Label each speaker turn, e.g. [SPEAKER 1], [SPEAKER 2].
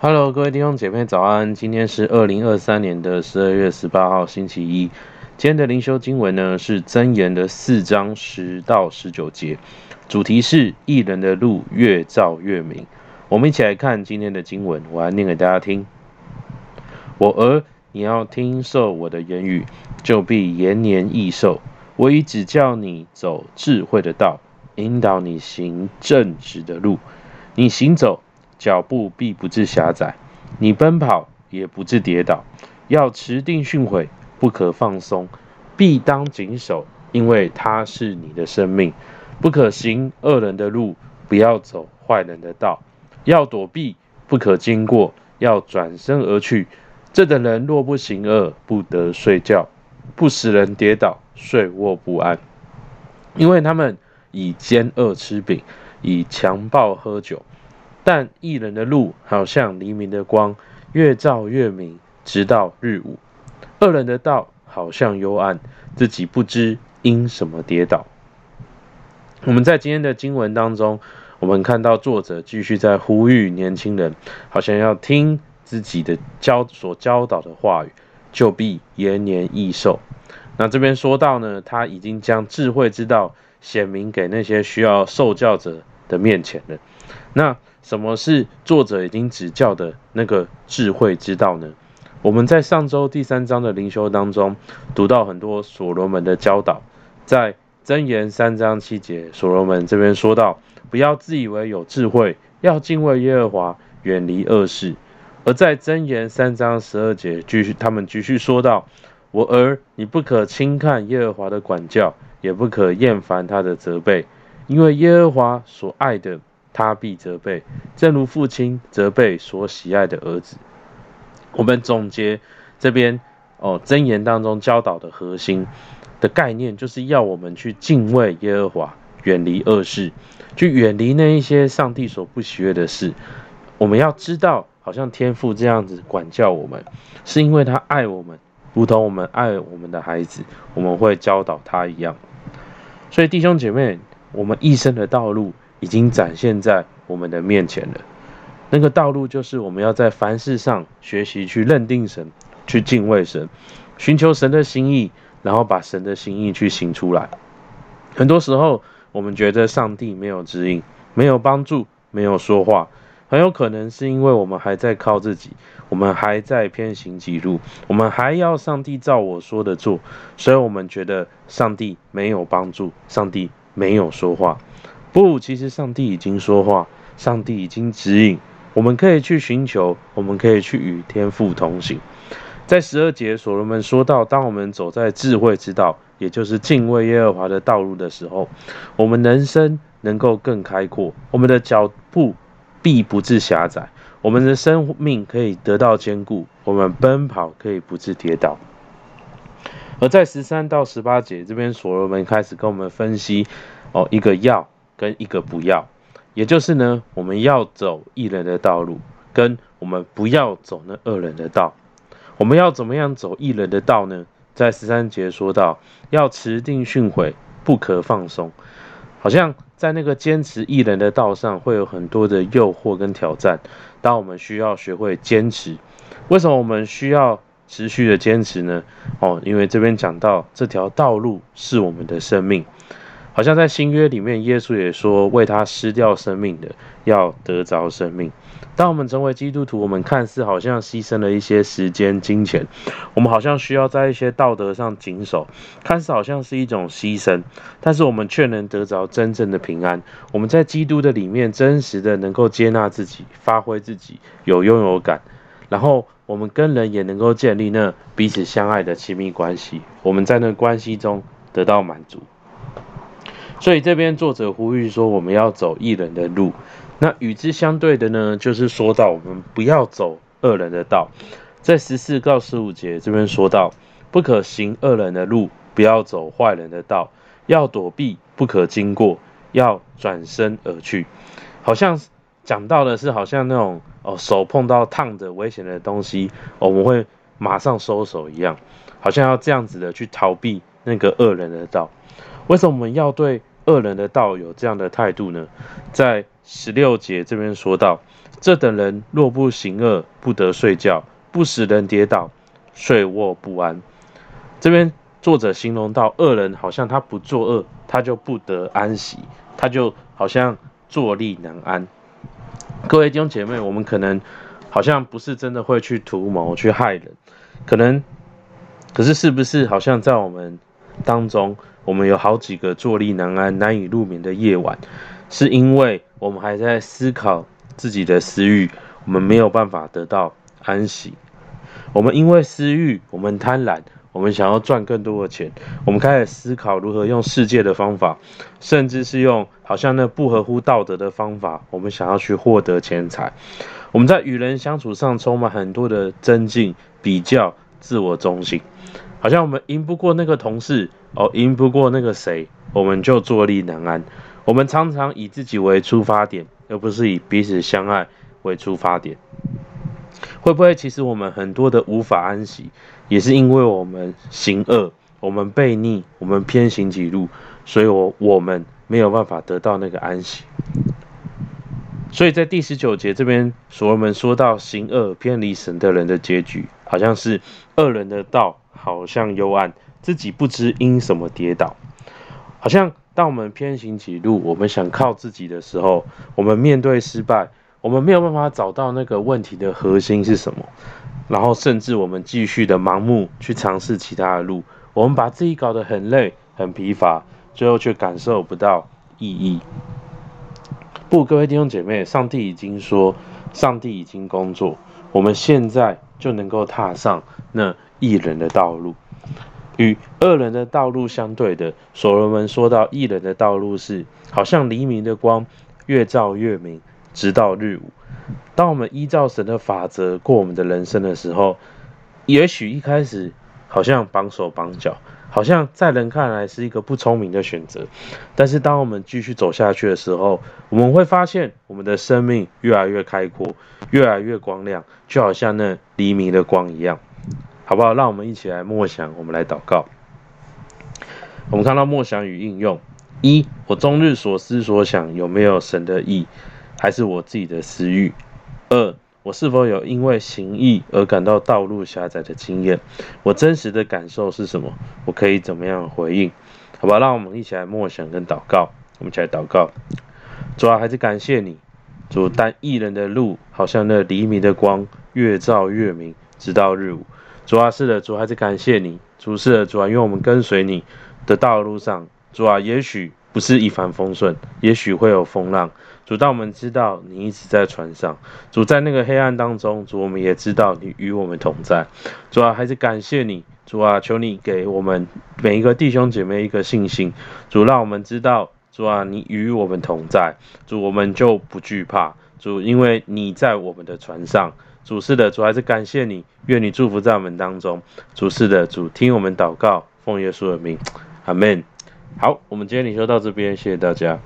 [SPEAKER 1] Hello，各位弟兄姐妹早安！今天是二零二三年的十二月十八号，星期一。今天的灵修经文呢是箴言的四章十到十九节，主题是艺人的路越照越明。我们一起来看今天的经文，我来念给大家听。我儿，你要听受我的言语，就必延年益寿。我已指教你走智慧的道，引导你行正直的路。你行走，脚步必不致狭窄；你奔跑也不致跌倒。要持定训诲，不可放松，必当谨守，因为它是你的生命。不可行恶人的路，不要走坏人的道。要躲避，不可经过，要转身而去。这等人若不行恶，不得睡觉，不使人跌倒，睡卧不安。因为他们以奸恶吃饼，以强暴喝酒。但一人的路好像黎明的光，越照越明，直到日午。恶人的道好像幽暗，自己不知因什么跌倒。我们在今天的经文当中，我们看到作者继续在呼吁年轻人，好像要听自己的教所教导的话语，就必延年益寿。那这边说到呢，他已经将智慧之道显明给那些需要受教者的面前了。那什么是作者已经指教的那个智慧之道呢？我们在上周第三章的灵修当中读到很多所罗门的教导，在箴言三章七节，所罗门这边说到：不要自以为有智慧，要敬畏耶和华，远离恶事。而在箴言三章十二节，继续他们继续说到：我儿，你不可轻看耶和华的管教，也不可厌烦他的责备，因为耶和华所爱的。他必责备，正如父亲责备所喜爱的儿子。我们总结这边哦，箴言当中教导的核心的概念，就是要我们去敬畏耶和华，远离恶事，去远离那一些上帝所不喜悦的事。我们要知道，好像天父这样子管教我们，是因为他爱我们，如同我们爱我们的孩子，我们会教导他一样。所以弟兄姐妹，我们一生的道路。已经展现在我们的面前了。那个道路就是我们要在凡事上学习去认定神，去敬畏神，寻求神的心意，然后把神的心意去行出来。很多时候，我们觉得上帝没有指引，没有帮助，没有说话，很有可能是因为我们还在靠自己，我们还在偏行己路，我们还要上帝照我说的做，所以我们觉得上帝没有帮助，上帝没有说话。不，其实上帝已经说话，上帝已经指引，我们可以去寻求，我们可以去与天父同行。在十二节，所罗门说到，当我们走在智慧之道，也就是敬畏耶和华的道路的时候，我们人生能够更开阔，我们的脚步必不致狭窄，我们的生命可以得到坚固，我们奔跑可以不致跌倒。而在十三到十八节这边，所罗门开始跟我们分析哦，一个要。跟一个不要，也就是呢，我们要走一人的道路，跟我们不要走那恶人的道。我们要怎么样走一人的道呢？在十三节说到，要持定训诲，不可放松。好像在那个坚持一人的道上，会有很多的诱惑跟挑战。当我们需要学会坚持，为什么我们需要持续的坚持呢？哦，因为这边讲到这条道路是我们的生命。好像在新约里面，耶稣也说，为他失掉生命的，要得着生命。当我们成为基督徒，我们看似好像牺牲了一些时间、金钱，我们好像需要在一些道德上谨守，看似好像是一种牺牲，但是我们却能得着真正的平安。我们在基督的里面，真实的能够接纳自己，发挥自己，有拥有感，然后我们跟人也能够建立那彼此相爱的亲密关系。我们在那关系中得到满足。所以这边作者呼吁说，我们要走义人的路。那与之相对的呢，就是说到我们不要走恶人的道。在十四到十五节这边说到，不可行恶人的路，不要走坏人的道，要躲避，不可经过，要转身而去。好像讲到的是，好像那种哦，手碰到烫的危险的东西，我们会马上收手一样，好像要这样子的去逃避那个恶人的道。为什么我们要对恶人的道有这样的态度呢？在十六节这边说到，这等人若不行恶，不得睡觉，不使人跌倒，睡卧不安。这边作者形容到恶人，好像他不作恶，他就不得安息，他就好像坐立难安。各位弟兄姐妹，我们可能好像不是真的会去图谋去害人，可能，可是是不是好像在我们当中，我们有好几个坐立难安、难以入眠的夜晚，是因为我们还在思考自己的私欲，我们没有办法得到安息。我们因为私欲，我们贪婪，我们想要赚更多的钱，我们开始思考如何用世界的方法，甚至是用好像那不合乎道德的方法，我们想要去获得钱财。我们在与人相处上充满很多的增进、比较、自我中心。好像我们赢不过那个同事哦，赢不过那个谁，我们就坐立难安。我们常常以自己为出发点，而不是以彼此相爱为出发点。会不会其实我们很多的无法安息，也是因为我们行恶，我们悖逆，我们偏行己路，所以我我们没有办法得到那个安息。所以在第十九节这边，所罗门说到行恶偏离神的人的结局，好像是恶人的道。好像幽暗，自己不知因什么跌倒。好像当我们偏行己路，我们想靠自己的时候，我们面对失败，我们没有办法找到那个问题的核心是什么。然后甚至我们继续的盲目去尝试其他的路，我们把自己搞得很累、很疲乏，最后却感受不到意义。不，各位弟兄姐妹，上帝已经说，上帝已经工作，我们现在就能够踏上那。义人的道路与恶人的道路相对的，所罗门说到义人的道路是好像黎明的光，越照越明，直到日午。当我们依照神的法则过我们的人生的时候，也许一开始好像绑手绑脚，好像在人看来是一个不聪明的选择。但是当我们继续走下去的时候，我们会发现我们的生命越来越开阔，越来越光亮，就好像那黎明的光一样。好不好？让我们一起来默想，我们来祷告。我们看到默想与应用：一，我终日所思所想有没有神的意，还是我自己的私欲？二，我是否有因为行义而感到道路狭窄的经验？我真实的感受是什么？我可以怎么样回应？好吧，让我们一起来默想跟祷告。我们一起来祷告。主啊，还是感谢你，主，但义人的路好像那黎明的光，越照越明，直到日午。主啊，是的，主还是感谢你，主是的，主啊，因为我们跟随你的道路上，主啊，也许不是一帆风顺，也许会有风浪，主，但我们知道你一直在船上，主在那个黑暗当中，主我们也知道你与我们同在，主啊，还是感谢你，主啊，求你给我们每一个弟兄姐妹一个信心，主让我们知道，主啊，你与我们同在，主我们就不惧怕，主因为你在我们的船上。主是的，主还是感谢你，愿你祝福在我们当中。主是的，主听我们祷告，奉耶稣的名，阿门。好，我们今天领修到这边，谢谢大家。